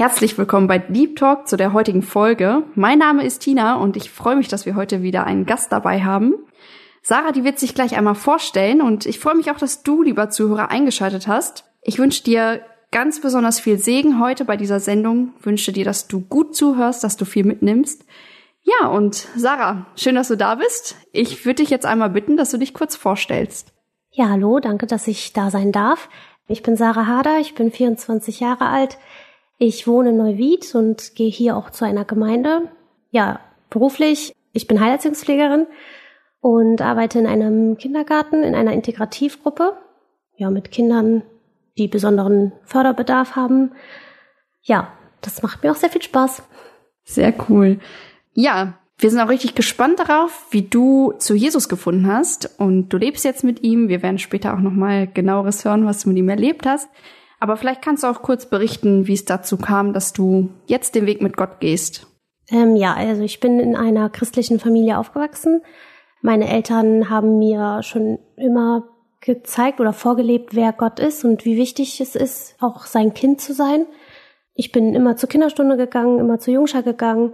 Herzlich willkommen bei Deep Talk zu der heutigen Folge. Mein Name ist Tina und ich freue mich, dass wir heute wieder einen Gast dabei haben. Sarah, die wird sich gleich einmal vorstellen und ich freue mich auch, dass du, lieber Zuhörer, eingeschaltet hast. Ich wünsche dir ganz besonders viel Segen heute bei dieser Sendung. Wünsche dir, dass du gut zuhörst, dass du viel mitnimmst. Ja, und Sarah, schön, dass du da bist. Ich würde dich jetzt einmal bitten, dass du dich kurz vorstellst. Ja, hallo, danke, dass ich da sein darf. Ich bin Sarah Hader, ich bin 24 Jahre alt. Ich wohne in Neuwied und gehe hier auch zu einer Gemeinde. Ja, beruflich, ich bin Heilerziehungspflegerin und arbeite in einem Kindergarten, in einer Integrativgruppe. Ja, mit Kindern, die besonderen Förderbedarf haben. Ja, das macht mir auch sehr viel Spaß. Sehr cool. Ja, wir sind auch richtig gespannt darauf, wie du zu Jesus gefunden hast und du lebst jetzt mit ihm. Wir werden später auch noch mal genaueres hören, was du mit ihm erlebt hast. Aber vielleicht kannst du auch kurz berichten, wie es dazu kam, dass du jetzt den Weg mit Gott gehst. Ähm, ja, also ich bin in einer christlichen Familie aufgewachsen. Meine Eltern haben mir schon immer gezeigt oder vorgelebt, wer Gott ist und wie wichtig es ist, auch sein Kind zu sein. Ich bin immer zur Kinderstunde gegangen, immer zur Jungschar gegangen,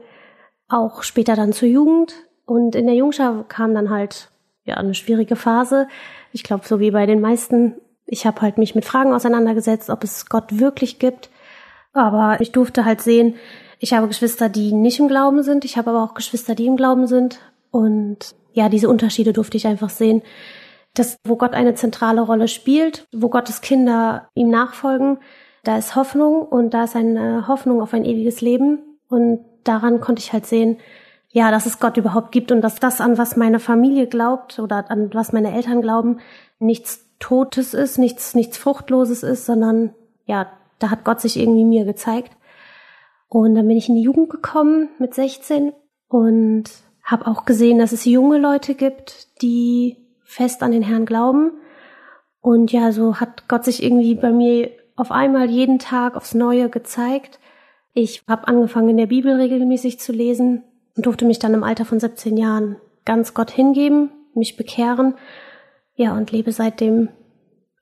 auch später dann zur Jugend. Und in der Jungschar kam dann halt ja eine schwierige Phase. Ich glaube, so wie bei den meisten ich habe halt mich mit Fragen auseinandergesetzt, ob es Gott wirklich gibt. Aber ich durfte halt sehen, ich habe Geschwister, die nicht im Glauben sind. Ich habe aber auch Geschwister, die im Glauben sind. Und ja, diese Unterschiede durfte ich einfach sehen, dass wo Gott eine zentrale Rolle spielt, wo Gottes Kinder ihm nachfolgen, da ist Hoffnung und da ist eine Hoffnung auf ein ewiges Leben. Und daran konnte ich halt sehen, ja, dass es Gott überhaupt gibt und dass das, an was meine Familie glaubt oder an was meine Eltern glauben, nichts Totes ist, nichts, nichts Fruchtloses ist, sondern ja, da hat Gott sich irgendwie mir gezeigt. Und dann bin ich in die Jugend gekommen mit 16 und habe auch gesehen, dass es junge Leute gibt, die fest an den Herrn glauben. Und ja, so hat Gott sich irgendwie bei mir auf einmal jeden Tag aufs Neue gezeigt. Ich habe angefangen, in der Bibel regelmäßig zu lesen und durfte mich dann im Alter von 17 Jahren ganz Gott hingeben, mich bekehren ja, und lebe seitdem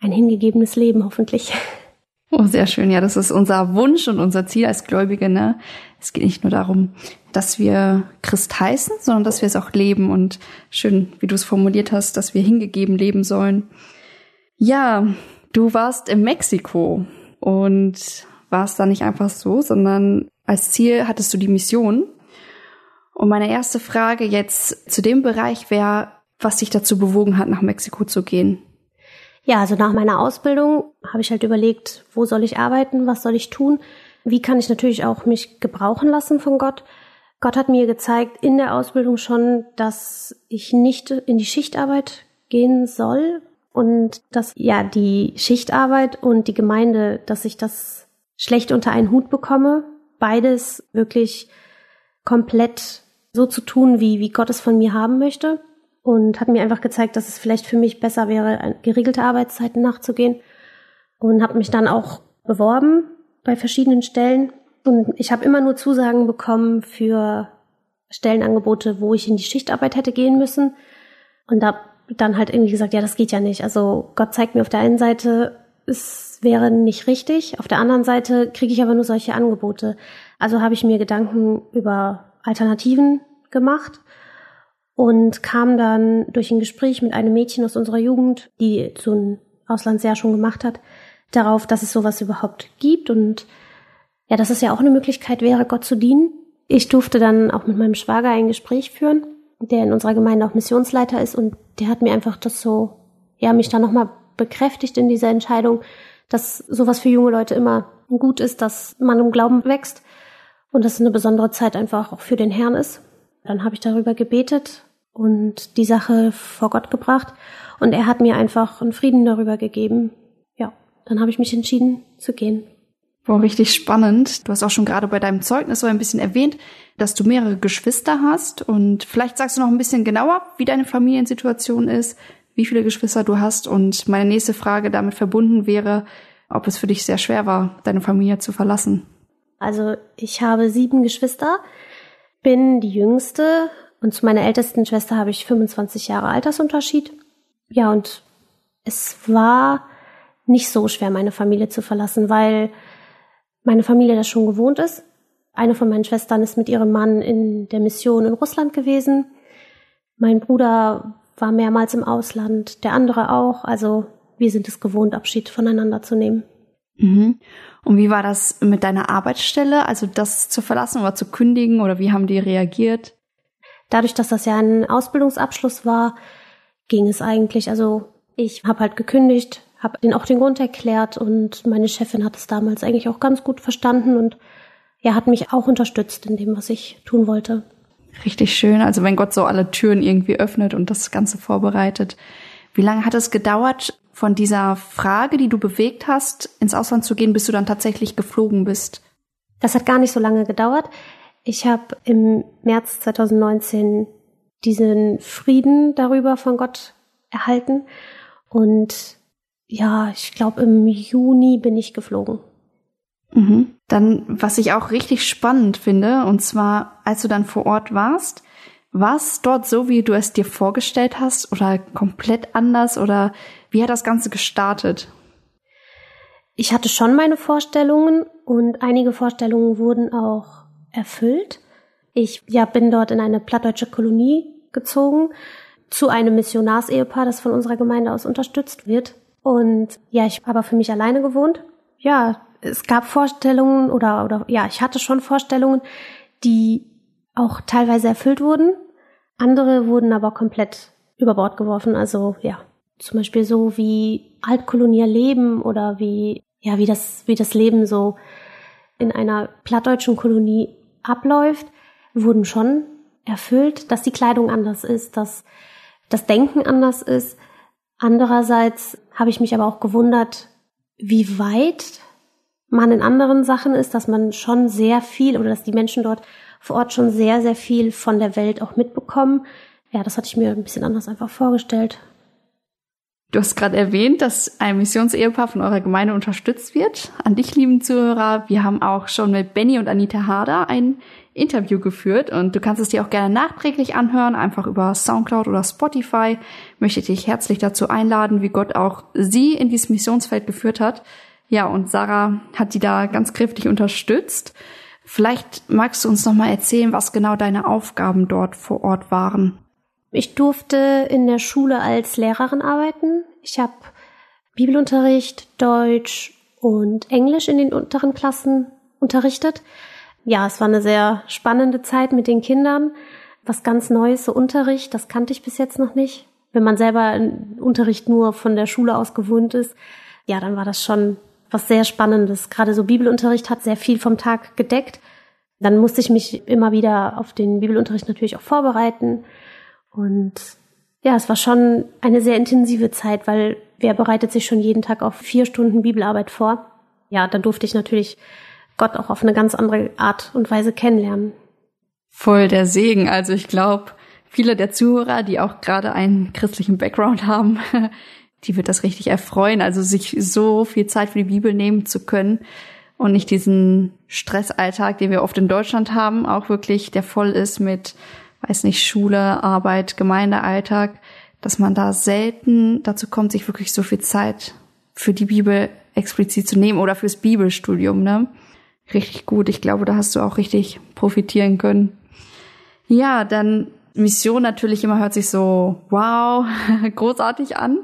ein hingegebenes Leben, hoffentlich. Oh, sehr schön. Ja, das ist unser Wunsch und unser Ziel als Gläubige. Ne? Es geht nicht nur darum, dass wir Christ heißen, sondern dass wir es auch leben. Und schön, wie du es formuliert hast, dass wir hingegeben leben sollen. Ja, du warst in Mexiko und warst da nicht einfach so, sondern als Ziel hattest du die Mission. Und meine erste Frage jetzt zu dem Bereich wäre, was dich dazu bewogen hat, nach Mexiko zu gehen? Ja, also nach meiner Ausbildung habe ich halt überlegt, wo soll ich arbeiten, was soll ich tun, wie kann ich natürlich auch mich gebrauchen lassen von Gott. Gott hat mir gezeigt in der Ausbildung schon, dass ich nicht in die Schichtarbeit gehen soll und dass ja die Schichtarbeit und die Gemeinde, dass ich das schlecht unter einen Hut bekomme, beides wirklich komplett so zu tun, wie, wie Gott es von mir haben möchte und hat mir einfach gezeigt, dass es vielleicht für mich besser wäre, geregelte Arbeitszeiten nachzugehen und habe mich dann auch beworben bei verschiedenen Stellen und ich habe immer nur Zusagen bekommen für Stellenangebote, wo ich in die Schichtarbeit hätte gehen müssen und da dann halt irgendwie gesagt, ja, das geht ja nicht. Also Gott zeigt mir auf der einen Seite, es wäre nicht richtig, auf der anderen Seite kriege ich aber nur solche Angebote. Also habe ich mir Gedanken über Alternativen gemacht und kam dann durch ein Gespräch mit einem Mädchen aus unserer Jugend, die so ein Auslandsjahr schon gemacht hat, darauf, dass es sowas überhaupt gibt und ja, dass es ja auch eine Möglichkeit wäre, Gott zu dienen. Ich durfte dann auch mit meinem Schwager ein Gespräch führen, der in unserer Gemeinde auch Missionsleiter ist und der hat mir einfach das so, ja, mich da nochmal bekräftigt in dieser Entscheidung, dass sowas für junge Leute immer gut ist, dass man im Glauben wächst und dass es eine besondere Zeit einfach auch für den Herrn ist. Dann habe ich darüber gebetet und die Sache vor Gott gebracht und er hat mir einfach einen Frieden darüber gegeben. Ja, dann habe ich mich entschieden zu gehen. Boah, richtig spannend. Du hast auch schon gerade bei deinem Zeugnis so ein bisschen erwähnt, dass du mehrere Geschwister hast. Und vielleicht sagst du noch ein bisschen genauer, wie deine Familiensituation ist, wie viele Geschwister du hast. Und meine nächste Frage damit verbunden wäre, ob es für dich sehr schwer war, deine Familie zu verlassen. Also ich habe sieben Geschwister, bin die jüngste und zu meiner ältesten Schwester habe ich 25 Jahre Altersunterschied. Ja, und es war nicht so schwer, meine Familie zu verlassen, weil meine Familie das schon gewohnt ist. Eine von meinen Schwestern ist mit ihrem Mann in der Mission in Russland gewesen. Mein Bruder war mehrmals im Ausland, der andere auch. Also wir sind es gewohnt, Abschied voneinander zu nehmen. Mhm. Und wie war das mit deiner Arbeitsstelle, also das zu verlassen oder zu kündigen oder wie haben die reagiert? Dadurch, dass das ja ein Ausbildungsabschluss war, ging es eigentlich. Also ich habe halt gekündigt, habe den auch den Grund erklärt und meine Chefin hat es damals eigentlich auch ganz gut verstanden und ja, hat mich auch unterstützt in dem, was ich tun wollte. Richtig schön. Also wenn Gott so alle Türen irgendwie öffnet und das Ganze vorbereitet. Wie lange hat es gedauert von dieser Frage, die du bewegt hast, ins Ausland zu gehen, bis du dann tatsächlich geflogen bist? Das hat gar nicht so lange gedauert. Ich habe im März 2019 diesen Frieden darüber von Gott erhalten und ja, ich glaube, im Juni bin ich geflogen. Mhm. Dann, was ich auch richtig spannend finde, und zwar, als du dann vor Ort warst, war es dort so, wie du es dir vorgestellt hast oder komplett anders oder wie hat das Ganze gestartet? Ich hatte schon meine Vorstellungen und einige Vorstellungen wurden auch erfüllt. Ich ja, bin dort in eine plattdeutsche Kolonie gezogen zu einem Missionarsehepaar, das von unserer Gemeinde aus unterstützt wird. Und ja, ich habe für mich alleine gewohnt. Ja, es gab Vorstellungen oder, oder ja, ich hatte schon Vorstellungen, die auch teilweise erfüllt wurden. Andere wurden aber komplett über Bord geworfen. Also ja, zum Beispiel so wie altkolonial leben oder wie, ja, wie das, wie das Leben so in einer plattdeutschen Kolonie abläuft, wurden schon erfüllt, dass die Kleidung anders ist, dass das Denken anders ist. Andererseits habe ich mich aber auch gewundert, wie weit man in anderen Sachen ist, dass man schon sehr viel oder dass die Menschen dort vor Ort schon sehr, sehr viel von der Welt auch mitbekommen. Ja, das hatte ich mir ein bisschen anders einfach vorgestellt. Du hast gerade erwähnt, dass ein Missionsehepaar von eurer Gemeinde unterstützt wird. An dich, lieben Zuhörer, wir haben auch schon mit Benny und Anita Harder ein Interview geführt und du kannst es dir auch gerne nachträglich anhören, einfach über Soundcloud oder Spotify. Möchte dich herzlich dazu einladen, wie Gott auch sie in dieses Missionsfeld geführt hat. Ja, und Sarah hat die da ganz kräftig unterstützt. Vielleicht magst du uns noch mal erzählen, was genau deine Aufgaben dort vor Ort waren. Ich durfte in der Schule als Lehrerin arbeiten. Ich habe Bibelunterricht, Deutsch und Englisch in den unteren Klassen unterrichtet. Ja, es war eine sehr spannende Zeit mit den Kindern. Was ganz Neues, so Unterricht, das kannte ich bis jetzt noch nicht. Wenn man selber Unterricht nur von der Schule aus gewohnt ist, ja, dann war das schon was sehr Spannendes. Gerade so Bibelunterricht hat sehr viel vom Tag gedeckt. Dann musste ich mich immer wieder auf den Bibelunterricht natürlich auch vorbereiten. Und ja, es war schon eine sehr intensive Zeit, weil wer bereitet sich schon jeden Tag auf vier Stunden Bibelarbeit vor? Ja, da durfte ich natürlich Gott auch auf eine ganz andere Art und Weise kennenlernen. Voll der Segen. Also ich glaube, viele der Zuhörer, die auch gerade einen christlichen Background haben, die wird das richtig erfreuen, also sich so viel Zeit für die Bibel nehmen zu können und nicht diesen Stressalltag, den wir oft in Deutschland haben, auch wirklich der voll ist mit weiß nicht, Schule, Arbeit, Gemeindealltag, dass man da selten dazu kommt, sich wirklich so viel Zeit für die Bibel explizit zu nehmen oder fürs Bibelstudium, ne? Richtig gut. Ich glaube, da hast du auch richtig profitieren können. Ja, dann Mission natürlich immer hört sich so wow, großartig an.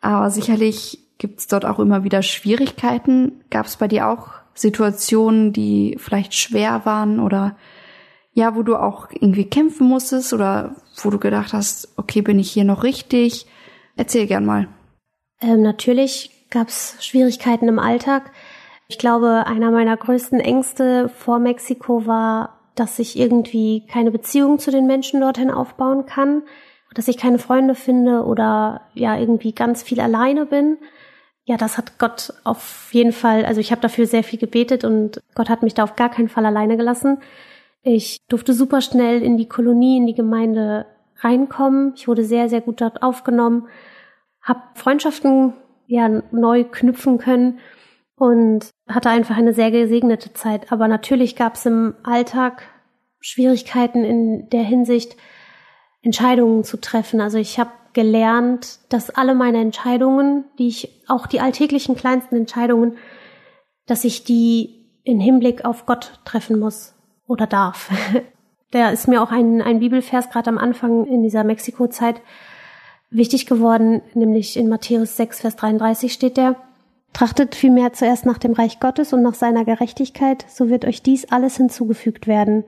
Aber sicherlich gibt's dort auch immer wieder Schwierigkeiten. Gab es bei dir auch Situationen, die vielleicht schwer waren oder ja, wo du auch irgendwie kämpfen musstest oder wo du gedacht hast, okay, bin ich hier noch richtig? Erzähl gern mal. Ähm, natürlich gab es Schwierigkeiten im Alltag. Ich glaube, einer meiner größten Ängste vor Mexiko war, dass ich irgendwie keine Beziehung zu den Menschen dorthin aufbauen kann, dass ich keine Freunde finde oder ja irgendwie ganz viel alleine bin. ja, das hat Gott auf jeden Fall, also ich habe dafür sehr viel gebetet und Gott hat mich da auf gar keinen Fall alleine gelassen. Ich durfte super schnell in die Kolonie, in die Gemeinde reinkommen. Ich wurde sehr, sehr gut dort aufgenommen, habe Freundschaften ja neu knüpfen können und hatte einfach eine sehr gesegnete Zeit. Aber natürlich gab es im Alltag Schwierigkeiten in der Hinsicht, Entscheidungen zu treffen. Also ich habe gelernt, dass alle meine Entscheidungen, die ich, auch die alltäglichen kleinsten Entscheidungen, dass ich die in Hinblick auf Gott treffen muss oder darf. da ist mir auch ein, ein Bibelvers gerade am Anfang in dieser Mexiko-Zeit wichtig geworden, nämlich in Matthäus 6, Vers 33 steht der, Trachtet vielmehr zuerst nach dem Reich Gottes und nach seiner Gerechtigkeit, so wird euch dies alles hinzugefügt werden.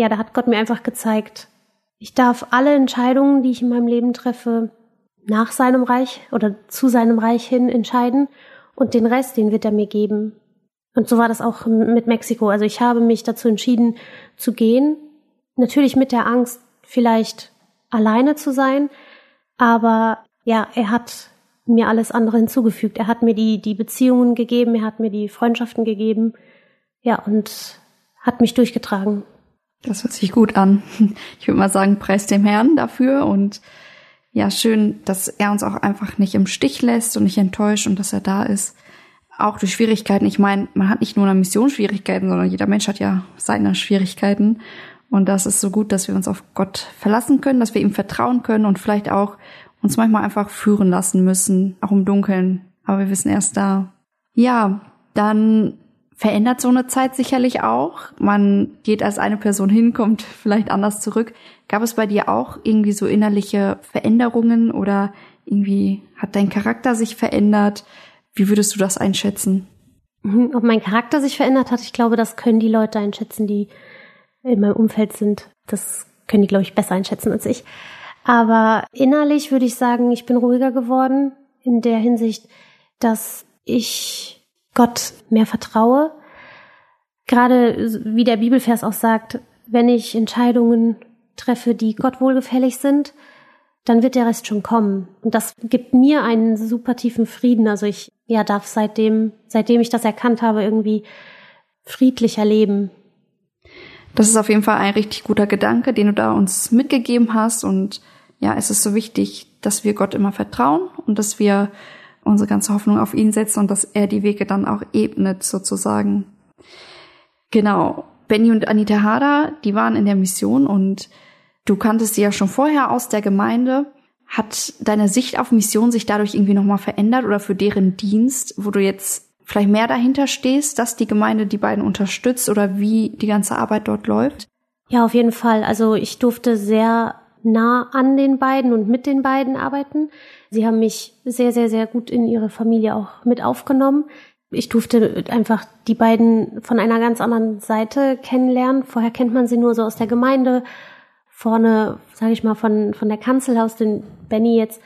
Ja, da hat Gott mir einfach gezeigt, ich darf alle Entscheidungen, die ich in meinem Leben treffe, nach seinem Reich oder zu seinem Reich hin entscheiden und den Rest, den wird er mir geben. Und so war das auch mit Mexiko. Also ich habe mich dazu entschieden zu gehen. Natürlich mit der Angst, vielleicht alleine zu sein. Aber ja, er hat mir alles andere hinzugefügt. Er hat mir die, die Beziehungen gegeben, er hat mir die Freundschaften gegeben. Ja, und hat mich durchgetragen. Das hört sich gut an. Ich würde mal sagen, preis dem Herrn dafür und ja, schön, dass er uns auch einfach nicht im Stich lässt und nicht enttäuscht und dass er da ist. Auch durch Schwierigkeiten. Ich meine, man hat nicht nur eine Mission Schwierigkeiten, sondern jeder Mensch hat ja seine Schwierigkeiten. Und das ist so gut, dass wir uns auf Gott verlassen können, dass wir ihm vertrauen können und vielleicht auch uns manchmal einfach führen lassen müssen, auch im Dunkeln. Aber wir wissen erst da. Ja, dann verändert so eine Zeit sicherlich auch. Man geht als eine Person hin, kommt vielleicht anders zurück. Gab es bei dir auch irgendwie so innerliche Veränderungen oder irgendwie hat dein Charakter sich verändert. Wie würdest du das einschätzen? Mhm, ob mein Charakter sich verändert hat, ich glaube, das können die Leute einschätzen, die in meinem Umfeld sind. Das können die, glaube ich, besser einschätzen als ich. Aber innerlich würde ich sagen, ich bin ruhiger geworden in der Hinsicht, dass ich Gott mehr vertraue. Gerade wie der Bibelvers auch sagt, wenn ich Entscheidungen treffe, die Gott wohlgefällig sind, dann wird der Rest schon kommen. Und das gibt mir einen super tiefen Frieden. Also ich ja darf seitdem, seitdem ich das erkannt habe, irgendwie friedlicher leben. Das ist auf jeden Fall ein richtig guter Gedanke, den du da uns mitgegeben hast. Und ja, es ist so wichtig, dass wir Gott immer vertrauen und dass wir unsere ganze Hoffnung auf ihn setzen und dass er die Wege dann auch ebnet, sozusagen. Genau. Benny und Anita Hader, die waren in der Mission und du kanntest sie ja schon vorher aus der Gemeinde. Hat deine Sicht auf Mission sich dadurch irgendwie nochmal verändert oder für deren Dienst, wo du jetzt vielleicht mehr dahinter stehst, dass die Gemeinde die beiden unterstützt oder wie die ganze Arbeit dort läuft? Ja, auf jeden Fall. Also ich durfte sehr nah an den beiden und mit den beiden arbeiten. Sie haben mich sehr, sehr, sehr gut in ihre Familie auch mit aufgenommen. Ich durfte einfach die beiden von einer ganz anderen Seite kennenlernen. Vorher kennt man sie nur so aus der Gemeinde, vorne, sage ich mal, von, von der Kanzel aus, den Benny jetzt.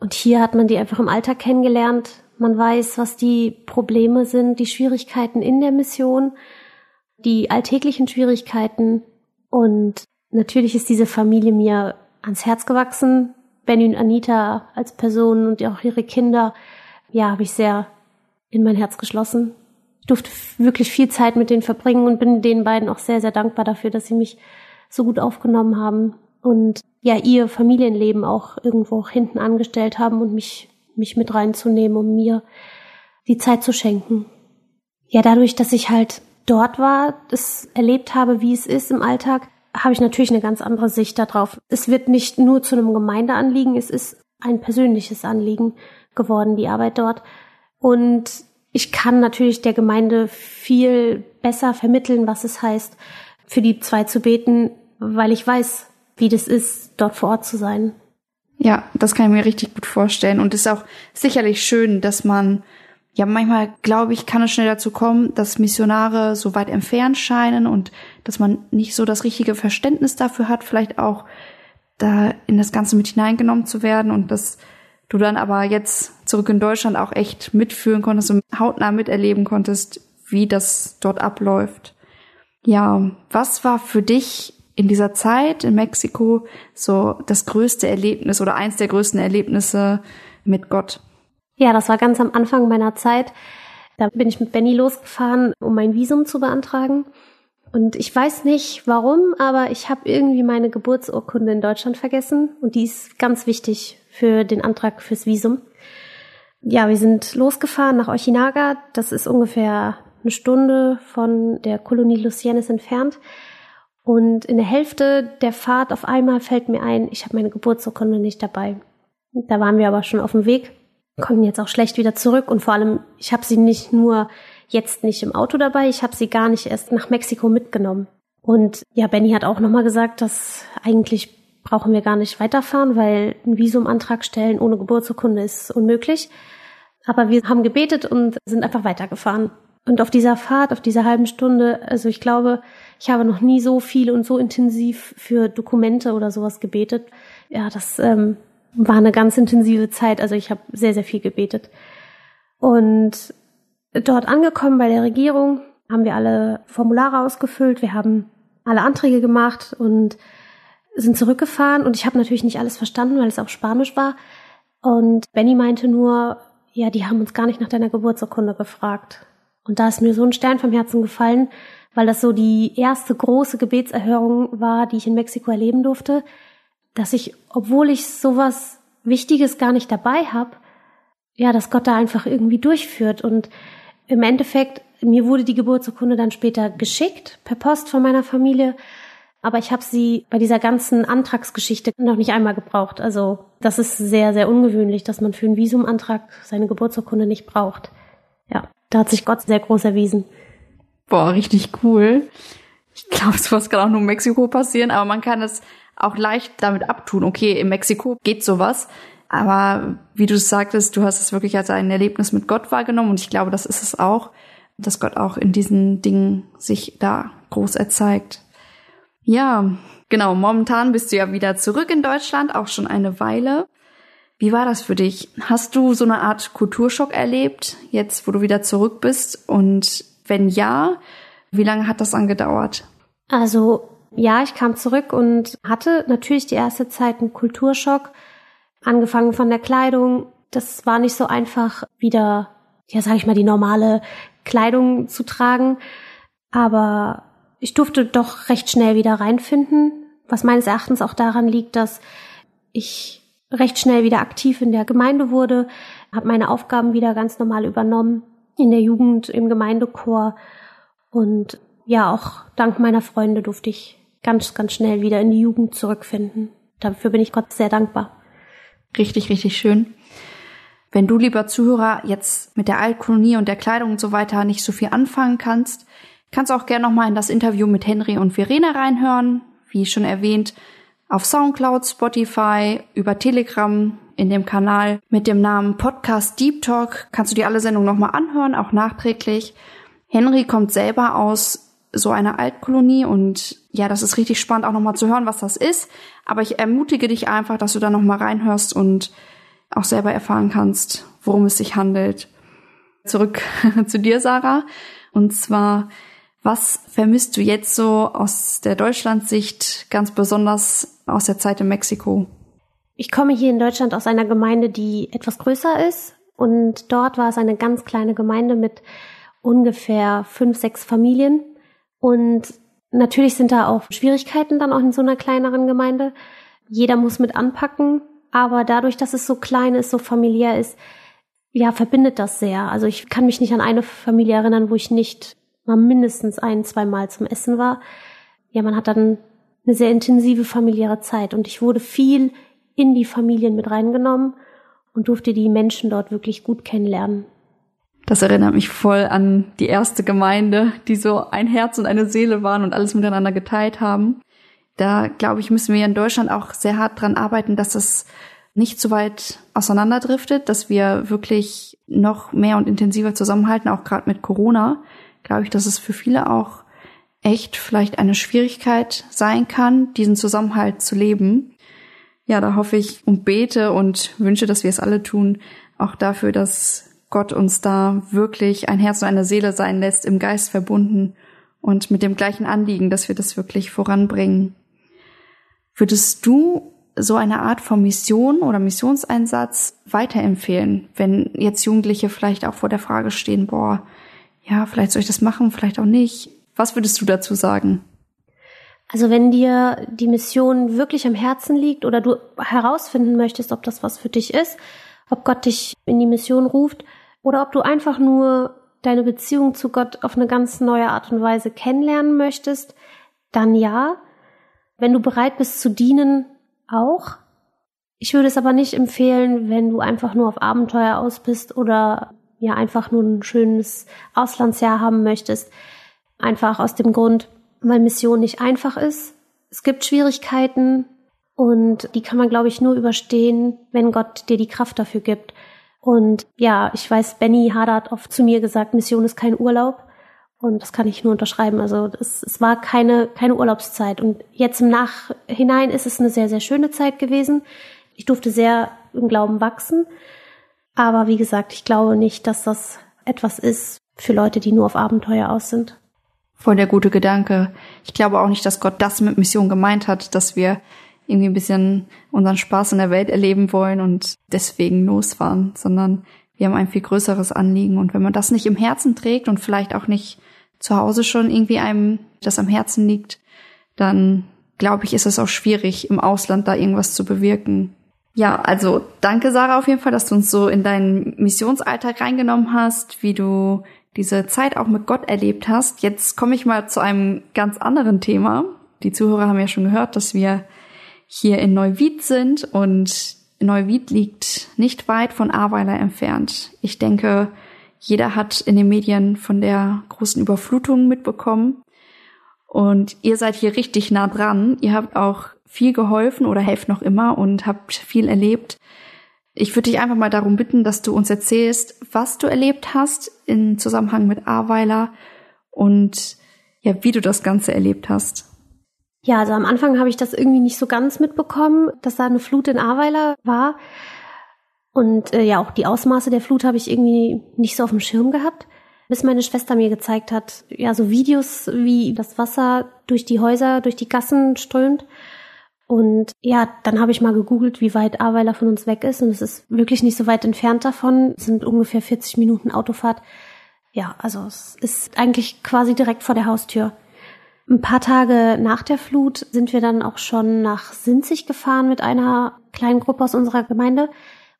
Und hier hat man die einfach im Alltag kennengelernt, man weiß, was die Probleme sind, die Schwierigkeiten in der Mission, die alltäglichen Schwierigkeiten. Und natürlich ist diese Familie mir ans Herz gewachsen. Benny und Anita als Person und auch ihre Kinder, ja, habe ich sehr in mein Herz geschlossen. Ich durfte wirklich viel Zeit mit denen verbringen und bin den beiden auch sehr, sehr dankbar dafür, dass sie mich so gut aufgenommen haben und ja, ihr Familienleben auch irgendwo auch hinten angestellt haben und mich mich mit reinzunehmen, um mir die Zeit zu schenken. Ja, dadurch, dass ich halt dort war, das erlebt habe, wie es ist im Alltag, habe ich natürlich eine ganz andere Sicht darauf. Es wird nicht nur zu einem Gemeindeanliegen, es ist ein persönliches Anliegen geworden, die Arbeit dort. Und ich kann natürlich der Gemeinde viel besser vermitteln, was es heißt, für die zwei zu beten, weil ich weiß, wie das ist, dort vor Ort zu sein. Ja, das kann ich mir richtig gut vorstellen. Und es ist auch sicherlich schön, dass man, ja, manchmal glaube ich, kann es schnell dazu kommen, dass Missionare so weit entfernt scheinen und dass man nicht so das richtige Verständnis dafür hat, vielleicht auch da in das Ganze mit hineingenommen zu werden und dass du dann aber jetzt zurück in Deutschland auch echt mitführen konntest und hautnah miterleben konntest, wie das dort abläuft. Ja, was war für dich in dieser Zeit in Mexiko so das größte Erlebnis oder eins der größten Erlebnisse mit Gott? Ja, das war ganz am Anfang meiner Zeit. Da bin ich mit Benny losgefahren, um mein Visum zu beantragen. Und ich weiß nicht warum, aber ich habe irgendwie meine Geburtsurkunde in Deutschland vergessen. Und die ist ganz wichtig für den Antrag fürs Visum. Ja, wir sind losgefahren nach Ochinaga. Das ist ungefähr eine Stunde von der Kolonie Lucienes entfernt. Und in der Hälfte der Fahrt auf einmal fällt mir ein, ich habe meine Geburtsurkunde nicht dabei. Da waren wir aber schon auf dem Weg, konnten jetzt auch schlecht wieder zurück und vor allem, ich habe sie nicht nur jetzt nicht im Auto dabei, ich habe sie gar nicht erst nach Mexiko mitgenommen. Und ja, Benny hat auch nochmal gesagt, dass eigentlich brauchen wir gar nicht weiterfahren, weil ein Visumantrag stellen ohne Geburtsurkunde ist unmöglich. Aber wir haben gebetet und sind einfach weitergefahren. Und auf dieser Fahrt, auf dieser halben Stunde, also ich glaube, ich habe noch nie so viel und so intensiv für Dokumente oder sowas gebetet. Ja, das ähm, war eine ganz intensive Zeit. Also ich habe sehr, sehr viel gebetet. Und dort angekommen bei der Regierung haben wir alle Formulare ausgefüllt. Wir haben alle Anträge gemacht und sind zurückgefahren. Und ich habe natürlich nicht alles verstanden, weil es auf Spanisch war. Und Benny meinte nur, ja, die haben uns gar nicht nach deiner Geburtsurkunde gefragt. Und da ist mir so ein Stern vom Herzen gefallen, weil das so die erste große Gebetserhörung war, die ich in Mexiko erleben durfte, dass ich, obwohl ich sowas Wichtiges gar nicht dabei habe, ja, dass Gott da einfach irgendwie durchführt. Und im Endeffekt, mir wurde die Geburtsurkunde dann später geschickt, per Post von meiner Familie, aber ich habe sie bei dieser ganzen Antragsgeschichte noch nicht einmal gebraucht. Also das ist sehr, sehr ungewöhnlich, dass man für einen Visumantrag seine Geburtsurkunde nicht braucht. Ja, da hat sich Gott sehr groß erwiesen. Boah, richtig cool. Ich glaube, sowas kann auch nur in Mexiko passieren, aber man kann es auch leicht damit abtun. Okay, in Mexiko geht sowas, Aber wie du sagtest, du hast es wirklich als ein Erlebnis mit Gott wahrgenommen und ich glaube, das ist es auch, dass Gott auch in diesen Dingen sich da groß erzeigt. Ja, genau, momentan bist du ja wieder zurück in Deutschland, auch schon eine Weile. Wie war das für dich? Hast du so eine Art Kulturschock erlebt, jetzt wo du wieder zurück bist? Und wenn ja, wie lange hat das angedauert? Also ja, ich kam zurück und hatte natürlich die erste Zeit einen Kulturschock, angefangen von der Kleidung. Das war nicht so einfach, wieder, ja, sag ich mal, die normale Kleidung zu tragen. Aber ich durfte doch recht schnell wieder reinfinden, was meines Erachtens auch daran liegt, dass ich recht schnell wieder aktiv in der Gemeinde wurde, habe meine Aufgaben wieder ganz normal übernommen in der Jugend, im Gemeindechor und ja, auch dank meiner Freunde durfte ich ganz, ganz schnell wieder in die Jugend zurückfinden. Dafür bin ich Gott sehr dankbar. Richtig, richtig schön. Wenn du, lieber Zuhörer, jetzt mit der Altkolonie und der Kleidung und so weiter nicht so viel anfangen kannst, kannst auch gerne nochmal in das Interview mit Henry und Verena reinhören. Wie schon erwähnt, auf Soundcloud, Spotify, über Telegram, in dem Kanal mit dem Namen Podcast Deep Talk kannst du dir alle Sendungen nochmal anhören, auch nachträglich. Henry kommt selber aus so einer Altkolonie und ja, das ist richtig spannend auch nochmal zu hören, was das ist. Aber ich ermutige dich einfach, dass du da nochmal reinhörst und auch selber erfahren kannst, worum es sich handelt. Zurück zu dir, Sarah. Und zwar, was vermisst du jetzt so aus der Deutschlandsicht, ganz besonders aus der Zeit in Mexiko? Ich komme hier in Deutschland aus einer Gemeinde, die etwas größer ist. Und dort war es eine ganz kleine Gemeinde mit ungefähr fünf, sechs Familien. Und natürlich sind da auch Schwierigkeiten dann auch in so einer kleineren Gemeinde. Jeder muss mit anpacken. Aber dadurch, dass es so klein ist, so familiär ist, ja, verbindet das sehr. Also ich kann mich nicht an eine Familie erinnern, wo ich nicht mal mindestens ein, zwei Mal zum Essen war. Ja, man hat dann eine sehr intensive familiäre Zeit und ich wurde viel in die Familien mit reingenommen und durfte die Menschen dort wirklich gut kennenlernen. Das erinnert mich voll an die erste Gemeinde, die so ein Herz und eine Seele waren und alles miteinander geteilt haben. Da, glaube ich, müssen wir in Deutschland auch sehr hart dran arbeiten, dass es nicht so weit auseinanderdriftet, dass wir wirklich noch mehr und intensiver zusammenhalten, auch gerade mit Corona. Glaube ich, dass es für viele auch echt vielleicht eine Schwierigkeit sein kann, diesen Zusammenhalt zu leben. Ja, da hoffe ich und bete und wünsche, dass wir es alle tun, auch dafür, dass Gott uns da wirklich ein Herz und eine Seele sein lässt, im Geist verbunden und mit dem gleichen Anliegen, dass wir das wirklich voranbringen. Würdest du so eine Art von Mission oder Missionseinsatz weiterempfehlen, wenn jetzt Jugendliche vielleicht auch vor der Frage stehen, boah, ja, vielleicht soll ich das machen, vielleicht auch nicht. Was würdest du dazu sagen? Also wenn dir die Mission wirklich am Herzen liegt oder du herausfinden möchtest, ob das was für dich ist, ob Gott dich in die Mission ruft, oder ob du einfach nur deine Beziehung zu Gott auf eine ganz neue Art und Weise kennenlernen möchtest, dann ja. Wenn du bereit bist zu dienen, auch. Ich würde es aber nicht empfehlen, wenn du einfach nur auf Abenteuer aus bist oder ja einfach nur ein schönes Auslandsjahr haben möchtest. Einfach aus dem Grund, weil Mission nicht einfach ist. Es gibt Schwierigkeiten und die kann man, glaube ich, nur überstehen, wenn Gott dir die Kraft dafür gibt. Und ja, ich weiß, Benny Hader hat oft zu mir gesagt, Mission ist kein Urlaub. Und das kann ich nur unterschreiben. Also es, es war keine, keine Urlaubszeit. Und jetzt im Nachhinein ist es eine sehr, sehr schöne Zeit gewesen. Ich durfte sehr im Glauben wachsen. Aber wie gesagt, ich glaube nicht, dass das etwas ist für Leute, die nur auf Abenteuer aus sind. Voll der gute Gedanke. Ich glaube auch nicht, dass Gott das mit Mission gemeint hat, dass wir irgendwie ein bisschen unseren Spaß in der Welt erleben wollen und deswegen losfahren, sondern wir haben ein viel größeres Anliegen. Und wenn man das nicht im Herzen trägt und vielleicht auch nicht zu Hause schon irgendwie einem das am Herzen liegt, dann glaube ich, ist es auch schwierig, im Ausland da irgendwas zu bewirken. Ja, also danke Sarah auf jeden Fall, dass du uns so in deinen Missionsalltag reingenommen hast, wie du diese Zeit auch mit Gott erlebt hast. Jetzt komme ich mal zu einem ganz anderen Thema. Die Zuhörer haben ja schon gehört, dass wir hier in Neuwied sind und Neuwied liegt nicht weit von Ahrweiler entfernt. Ich denke, jeder hat in den Medien von der großen Überflutung mitbekommen. Und ihr seid hier richtig nah dran. Ihr habt auch viel geholfen oder helft noch immer und habt viel erlebt. Ich würde dich einfach mal darum bitten, dass du uns erzählst, was du erlebt hast im Zusammenhang mit Aweiler und ja, wie du das Ganze erlebt hast. Ja, also am Anfang habe ich das irgendwie nicht so ganz mitbekommen, dass da eine Flut in Aweiler war. Und äh, ja, auch die Ausmaße der Flut habe ich irgendwie nicht so auf dem Schirm gehabt, bis meine Schwester mir gezeigt hat, ja, so Videos, wie das Wasser durch die Häuser, durch die Gassen strömt. Und ja, dann habe ich mal gegoogelt, wie weit Aweiler von uns weg ist. Und es ist wirklich nicht so weit entfernt davon. Es sind ungefähr 40 Minuten Autofahrt. Ja, also es ist eigentlich quasi direkt vor der Haustür. Ein paar Tage nach der Flut sind wir dann auch schon nach Sinzig gefahren mit einer kleinen Gruppe aus unserer Gemeinde.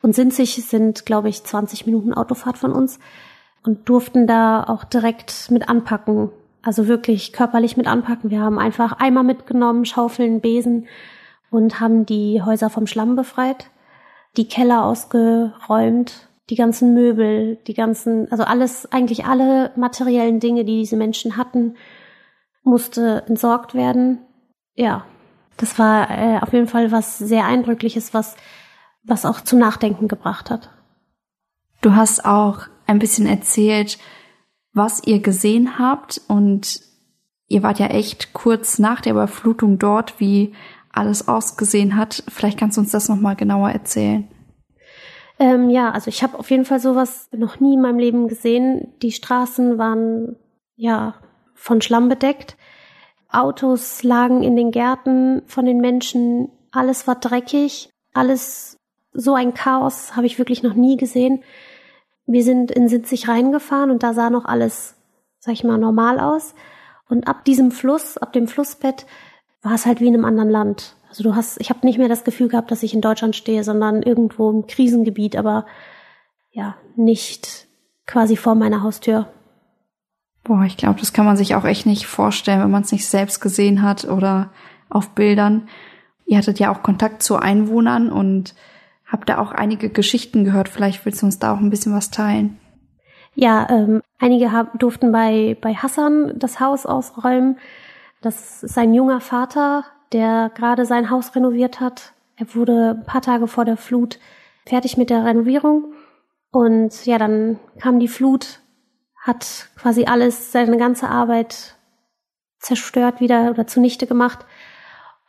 Und Sinzig sind, glaube ich, 20 Minuten Autofahrt von uns und durften da auch direkt mit anpacken. Also wirklich körperlich mit anpacken. Wir haben einfach Eimer mitgenommen, Schaufeln, Besen und haben die Häuser vom Schlamm befreit, die Keller ausgeräumt, die ganzen Möbel, die ganzen, also alles, eigentlich alle materiellen Dinge, die diese Menschen hatten, musste entsorgt werden. Ja, das war äh, auf jeden Fall was sehr Eindrückliches, was, was auch zum Nachdenken gebracht hat. Du hast auch ein bisschen erzählt, was ihr gesehen habt und ihr wart ja echt kurz nach der Überflutung dort, wie alles ausgesehen hat. Vielleicht kannst du uns das nochmal genauer erzählen. Ähm, ja, also ich habe auf jeden Fall sowas noch nie in meinem Leben gesehen. Die Straßen waren ja von Schlamm bedeckt. Autos lagen in den Gärten von den Menschen. Alles war dreckig. Alles so ein Chaos habe ich wirklich noch nie gesehen. Wir sind in Sitzig reingefahren und da sah noch alles, sag ich mal, normal aus. Und ab diesem Fluss, ab dem Flussbett, war es halt wie in einem anderen Land. Also du hast, ich habe nicht mehr das Gefühl gehabt, dass ich in Deutschland stehe, sondern irgendwo im Krisengebiet, aber ja, nicht quasi vor meiner Haustür. Boah, ich glaube, das kann man sich auch echt nicht vorstellen, wenn man es nicht selbst gesehen hat oder auf Bildern. Ihr hattet ja auch Kontakt zu Einwohnern und habt da auch einige Geschichten gehört. Vielleicht willst du uns da auch ein bisschen was teilen. Ja, ähm, einige hab, durften bei, bei Hassan das Haus ausräumen. Das ist ein junger Vater, der gerade sein Haus renoviert hat. Er wurde ein paar Tage vor der Flut fertig mit der Renovierung. Und ja, dann kam die Flut, hat quasi alles, seine ganze Arbeit zerstört wieder oder zunichte gemacht.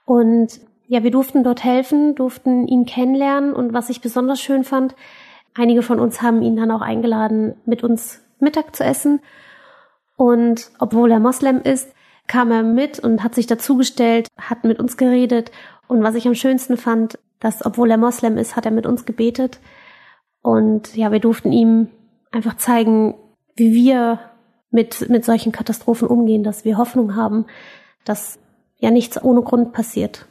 Und ja, wir durften dort helfen, durften ihn kennenlernen. Und was ich besonders schön fand, einige von uns haben ihn dann auch eingeladen, mit uns Mittag zu essen. Und obwohl er Moslem ist, kam er mit und hat sich dazugestellt, hat mit uns geredet. Und was ich am schönsten fand, dass obwohl er Moslem ist, hat er mit uns gebetet. Und ja, wir durften ihm einfach zeigen, wie wir mit, mit solchen Katastrophen umgehen, dass wir Hoffnung haben, dass ja nichts ohne Grund passiert.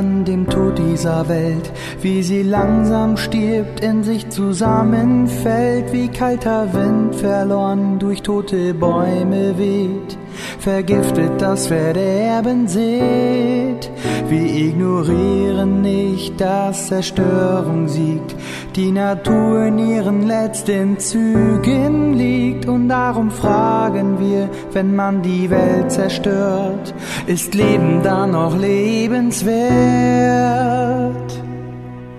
An dem Tod dieser Welt, wie sie langsam stirbt, in sich zusammenfällt, wie kalter Wind verloren durch tote Bäume weht vergiftet das Verderben seht. Wir ignorieren nicht, dass Zerstörung siegt, die Natur in ihren letzten Zügen liegt und darum fragen wir, wenn man die Welt zerstört, ist Leben dann noch lebenswert?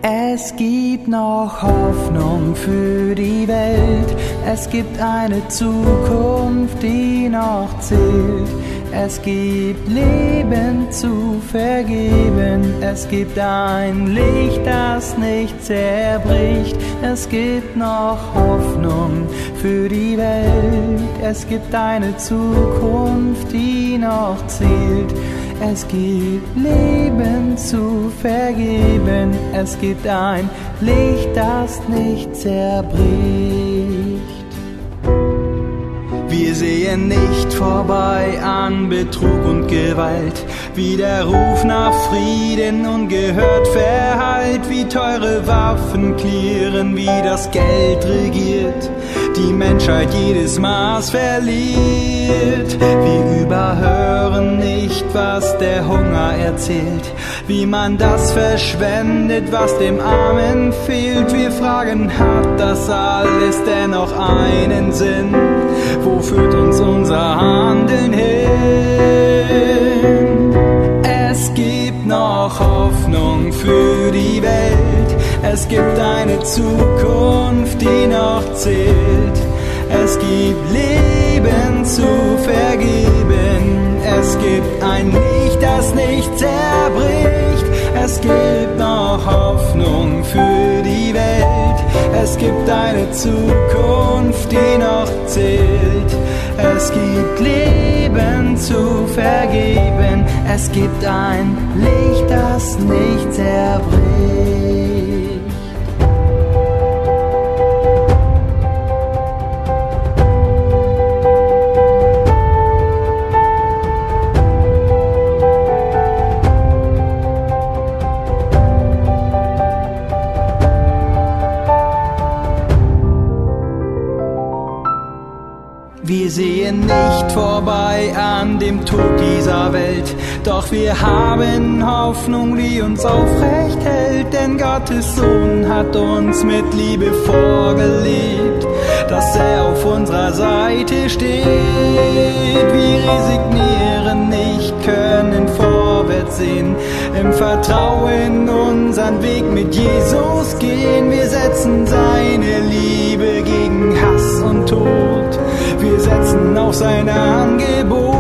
Es gibt noch Hoffnung für die Welt. Es gibt eine Zukunft, die noch zählt. Es gibt Leben zu vergeben. Es gibt ein Licht, das nicht zerbricht. Es gibt noch Hoffnung für die Welt. Es gibt eine Zukunft, die noch zählt. Es gibt Leben zu vergeben. Es gibt ein Licht, das nicht zerbricht. Wir sehen nicht vorbei an Betrug und Gewalt, wie der Ruf nach Frieden ungehört verhallt, wie teure Waffen klirren, wie das Geld regiert, die Menschheit jedes Maß verliert. Wir überhören nicht, was der Hunger erzählt, wie man das verschwendet, was dem Armen fehlt. Wir fragen, hat das alles dennoch einen Sinn? Wo führt uns unser Handeln hin? Es gibt noch Hoffnung für die Welt. Es gibt eine Zukunft, die noch zählt. Es gibt Leben zu vergeben. Es gibt ein Licht, das nicht zerbricht. Es gibt noch Hoffnung für die Welt. Es gibt eine Zukunft, die noch zählt. Es gibt Leben zu vergeben. Es gibt ein Licht, das nicht zerbricht. Vorbei an dem Tod dieser Welt, doch wir haben Hoffnung, die uns aufrecht hält, denn Gottes Sohn hat uns mit Liebe vorgelebt, dass er auf unserer Seite steht. Wir resignieren nicht, können vorwärts sehen, im Vertrauen unseren Weg mit Jesus gehen. Wir setzen seine Liebe gegen Hass und Tod wir setzen auf sein Angebot.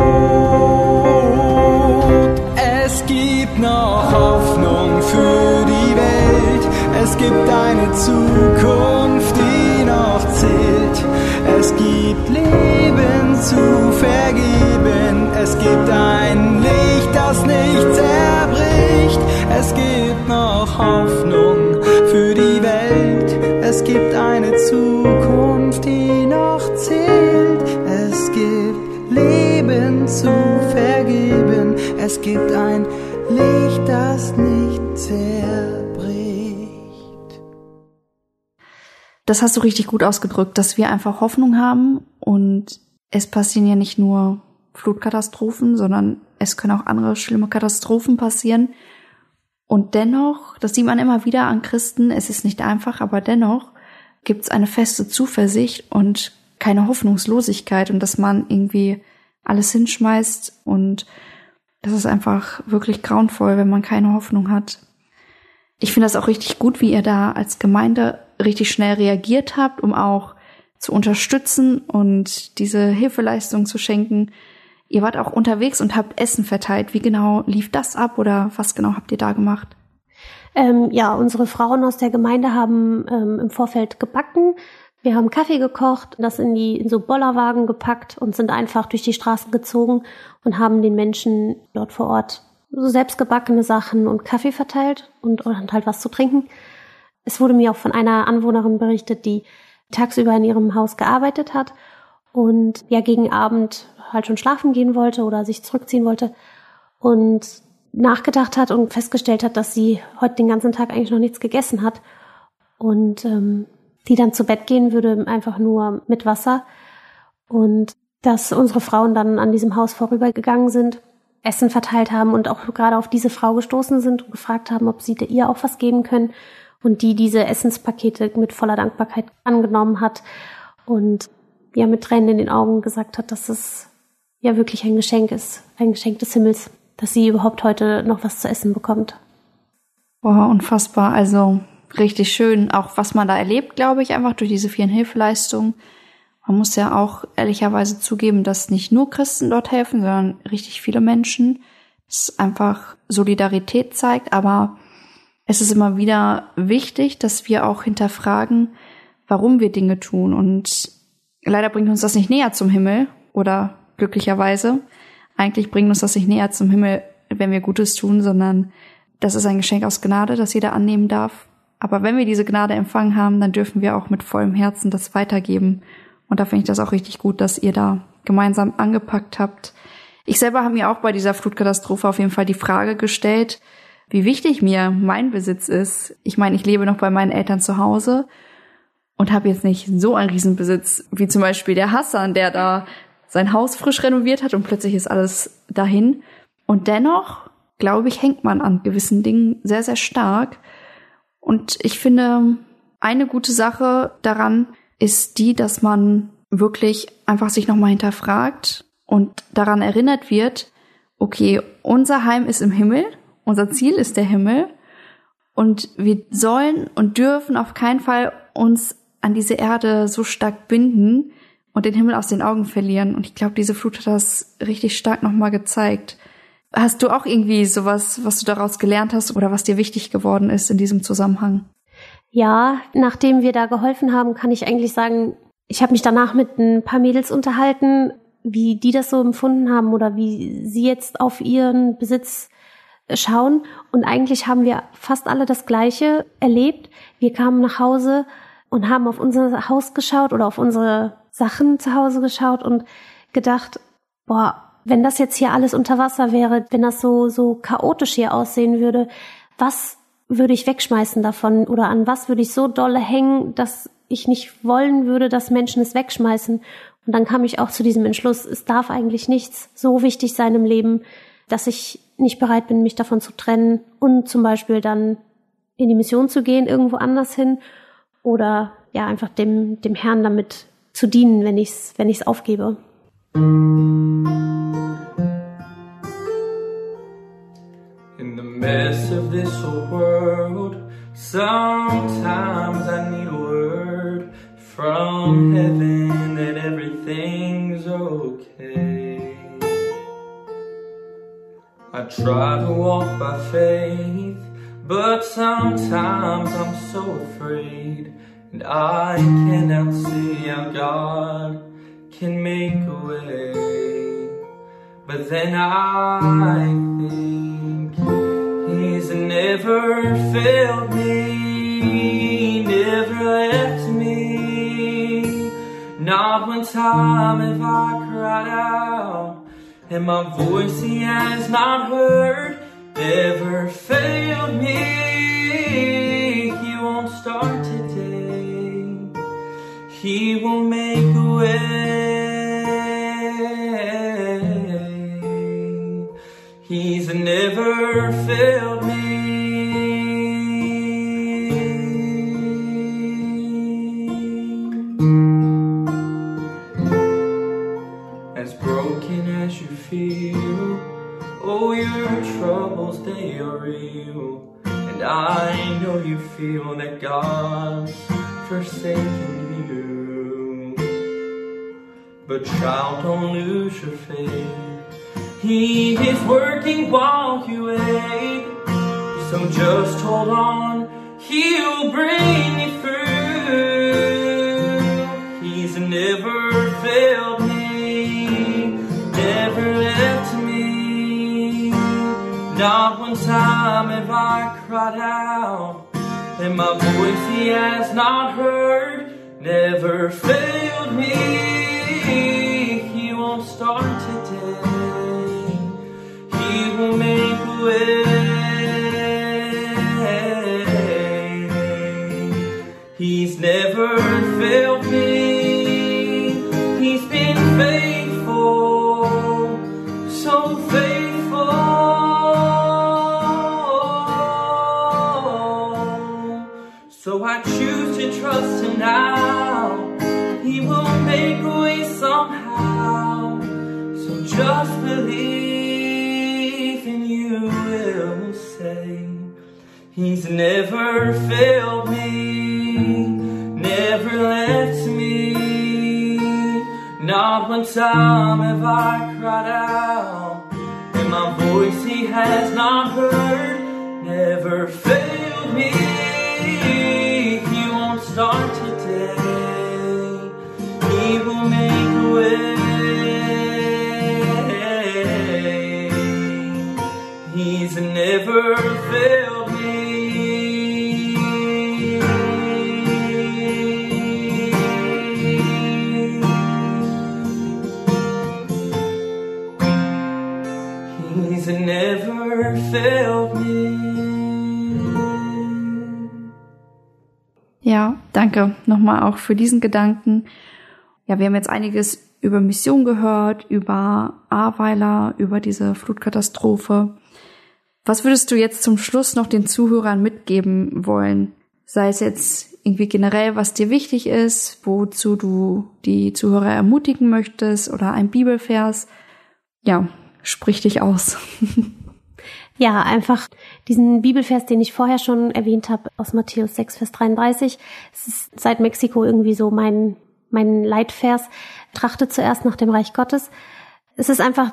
Es gibt noch Hoffnung für die Welt. Es gibt eine Zukunft, die noch zählt. Es gibt Leben zu vergeben. Es gibt ein Es gibt ein Licht, das nicht zerbricht. Das hast du richtig gut ausgedrückt, dass wir einfach Hoffnung haben und es passieren ja nicht nur Flutkatastrophen, sondern es können auch andere schlimme Katastrophen passieren. Und dennoch, das sieht man immer wieder an Christen, es ist nicht einfach, aber dennoch gibt es eine feste Zuversicht und keine Hoffnungslosigkeit und dass man irgendwie alles hinschmeißt und das ist einfach wirklich grauenvoll, wenn man keine Hoffnung hat. Ich finde das auch richtig gut, wie ihr da als Gemeinde richtig schnell reagiert habt, um auch zu unterstützen und diese Hilfeleistung zu schenken. Ihr wart auch unterwegs und habt Essen verteilt. Wie genau lief das ab oder was genau habt ihr da gemacht? Ähm, ja, unsere Frauen aus der Gemeinde haben ähm, im Vorfeld gebacken. Wir haben Kaffee gekocht, das in die in so Bollerwagen gepackt und sind einfach durch die Straßen gezogen und haben den Menschen dort vor Ort so selbstgebackene Sachen und Kaffee verteilt und, und halt was zu trinken. Es wurde mir auch von einer Anwohnerin berichtet, die tagsüber in ihrem Haus gearbeitet hat und ja gegen Abend halt schon schlafen gehen wollte oder sich zurückziehen wollte und nachgedacht hat und festgestellt hat, dass sie heute den ganzen Tag eigentlich noch nichts gegessen hat und ähm, die dann zu Bett gehen würde, einfach nur mit Wasser und dass unsere Frauen dann an diesem Haus vorübergegangen sind, Essen verteilt haben und auch gerade auf diese Frau gestoßen sind und gefragt haben, ob sie ihr auch was geben können und die diese Essenspakete mit voller Dankbarkeit angenommen hat und ja mit Tränen in den Augen gesagt hat, dass es ja wirklich ein Geschenk ist, ein Geschenk des Himmels dass sie überhaupt heute noch was zu essen bekommt. Boah, unfassbar. Also richtig schön, auch was man da erlebt, glaube ich, einfach durch diese vielen Hilfeleistungen. Man muss ja auch ehrlicherweise zugeben, dass nicht nur Christen dort helfen, sondern richtig viele Menschen. Es einfach Solidarität zeigt, aber es ist immer wieder wichtig, dass wir auch hinterfragen, warum wir Dinge tun. Und leider bringt uns das nicht näher zum Himmel oder glücklicherweise. Eigentlich bringt uns das nicht näher zum Himmel, wenn wir Gutes tun, sondern das ist ein Geschenk aus Gnade, das jeder annehmen darf. Aber wenn wir diese Gnade empfangen haben, dann dürfen wir auch mit vollem Herzen das weitergeben. Und da finde ich das auch richtig gut, dass ihr da gemeinsam angepackt habt. Ich selber habe mir auch bei dieser Flutkatastrophe auf jeden Fall die Frage gestellt, wie wichtig mir mein Besitz ist. Ich meine, ich lebe noch bei meinen Eltern zu Hause und habe jetzt nicht so einen Riesenbesitz wie zum Beispiel der Hassan, der da sein Haus frisch renoviert hat und plötzlich ist alles dahin. Und dennoch, glaube ich, hängt man an gewissen Dingen sehr, sehr stark. Und ich finde, eine gute Sache daran ist die, dass man wirklich einfach sich nochmal hinterfragt und daran erinnert wird, okay, unser Heim ist im Himmel, unser Ziel ist der Himmel und wir sollen und dürfen auf keinen Fall uns an diese Erde so stark binden und den Himmel aus den Augen verlieren. Und ich glaube, diese Flut hat das richtig stark nochmal gezeigt. Hast du auch irgendwie sowas, was du daraus gelernt hast oder was dir wichtig geworden ist in diesem Zusammenhang? Ja, nachdem wir da geholfen haben, kann ich eigentlich sagen, ich habe mich danach mit ein paar Mädels unterhalten, wie die das so empfunden haben oder wie sie jetzt auf ihren Besitz schauen. Und eigentlich haben wir fast alle das Gleiche erlebt. Wir kamen nach Hause und haben auf unser Haus geschaut oder auf unsere Sachen zu Hause geschaut und gedacht, boah, wenn das jetzt hier alles unter Wasser wäre, wenn das so, so chaotisch hier aussehen würde, was würde ich wegschmeißen davon oder an was würde ich so dolle hängen, dass ich nicht wollen würde, dass Menschen es wegschmeißen. Und dann kam ich auch zu diesem Entschluss, es darf eigentlich nichts so wichtig sein im Leben, dass ich nicht bereit bin, mich davon zu trennen und zum Beispiel dann in die Mission zu gehen, irgendwo anders hin oder ja einfach dem, dem Herrn damit zu dienen, wenn ich's, wenn ich's aufgebe. In the mess of this whole world, sometimes I need a word from heaven that everything's okay. I try to walk by faith, but sometimes I'm so afraid, and I cannot see how God can make a way. But then I think He's never failed me, never left me. Not one time have I cried out, and my voice He has not heard, never failed me. He won't start today, He will make a way. Never me. As broken as you feel, oh, your troubles, they are real. And I know you feel that God's forsaken you. But child, don't lose your faith. He is working while you wait. So just hold on, He'll bring you through. He's never failed me, never left me. Not one time have I cried out, and my voice He has not heard, never failed me. He won't start today. comigo me. One time have I cried out, and my voice He has not heard, never failed me. He won't start today, He will make a way. He's never failed danke nochmal auch für diesen Gedanken. Ja, wir haben jetzt einiges über Mission gehört, über Ahrweiler, über diese Flutkatastrophe. Was würdest du jetzt zum Schluss noch den Zuhörern mitgeben wollen? Sei es jetzt irgendwie generell, was dir wichtig ist, wozu du die Zuhörer ermutigen möchtest oder ein Bibelvers. Ja, sprich dich aus. Ja, einfach diesen Bibelvers, den ich vorher schon erwähnt habe, aus Matthäus 6, Vers 33. Es ist seit Mexiko irgendwie so mein, mein Leitvers. Trachte zuerst nach dem Reich Gottes. Es ist einfach,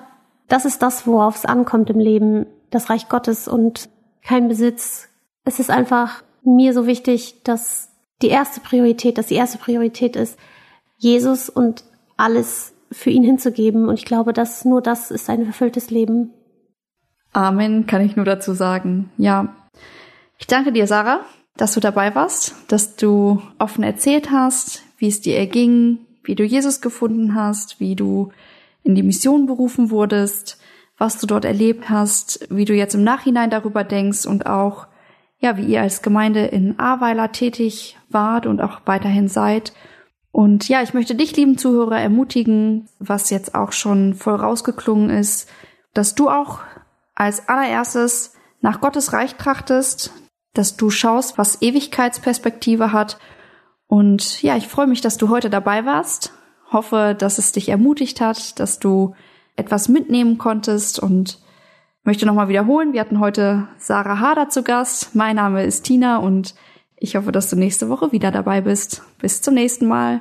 das ist das, worauf es ankommt im Leben, das Reich Gottes und kein Besitz. Es ist einfach mir so wichtig, dass die erste Priorität, dass die erste Priorität ist, Jesus und alles für ihn hinzugeben. Und ich glaube, dass nur das ist ein erfülltes Leben. Amen, kann ich nur dazu sagen. Ja. Ich danke dir, Sarah, dass du dabei warst, dass du offen erzählt hast, wie es dir erging, wie du Jesus gefunden hast, wie du in die Mission berufen wurdest, was du dort erlebt hast, wie du jetzt im Nachhinein darüber denkst und auch, ja, wie ihr als Gemeinde in Ahrweiler tätig wart und auch weiterhin seid. Und ja, ich möchte dich, lieben Zuhörer, ermutigen, was jetzt auch schon voll rausgeklungen ist, dass du auch als allererstes nach Gottes Reich trachtest, dass du schaust, was Ewigkeitsperspektive hat. Und ja, ich freue mich, dass du heute dabei warst. Hoffe, dass es dich ermutigt hat, dass du etwas mitnehmen konntest und möchte nochmal wiederholen. Wir hatten heute Sarah Hader zu Gast. Mein Name ist Tina und ich hoffe, dass du nächste Woche wieder dabei bist. Bis zum nächsten Mal.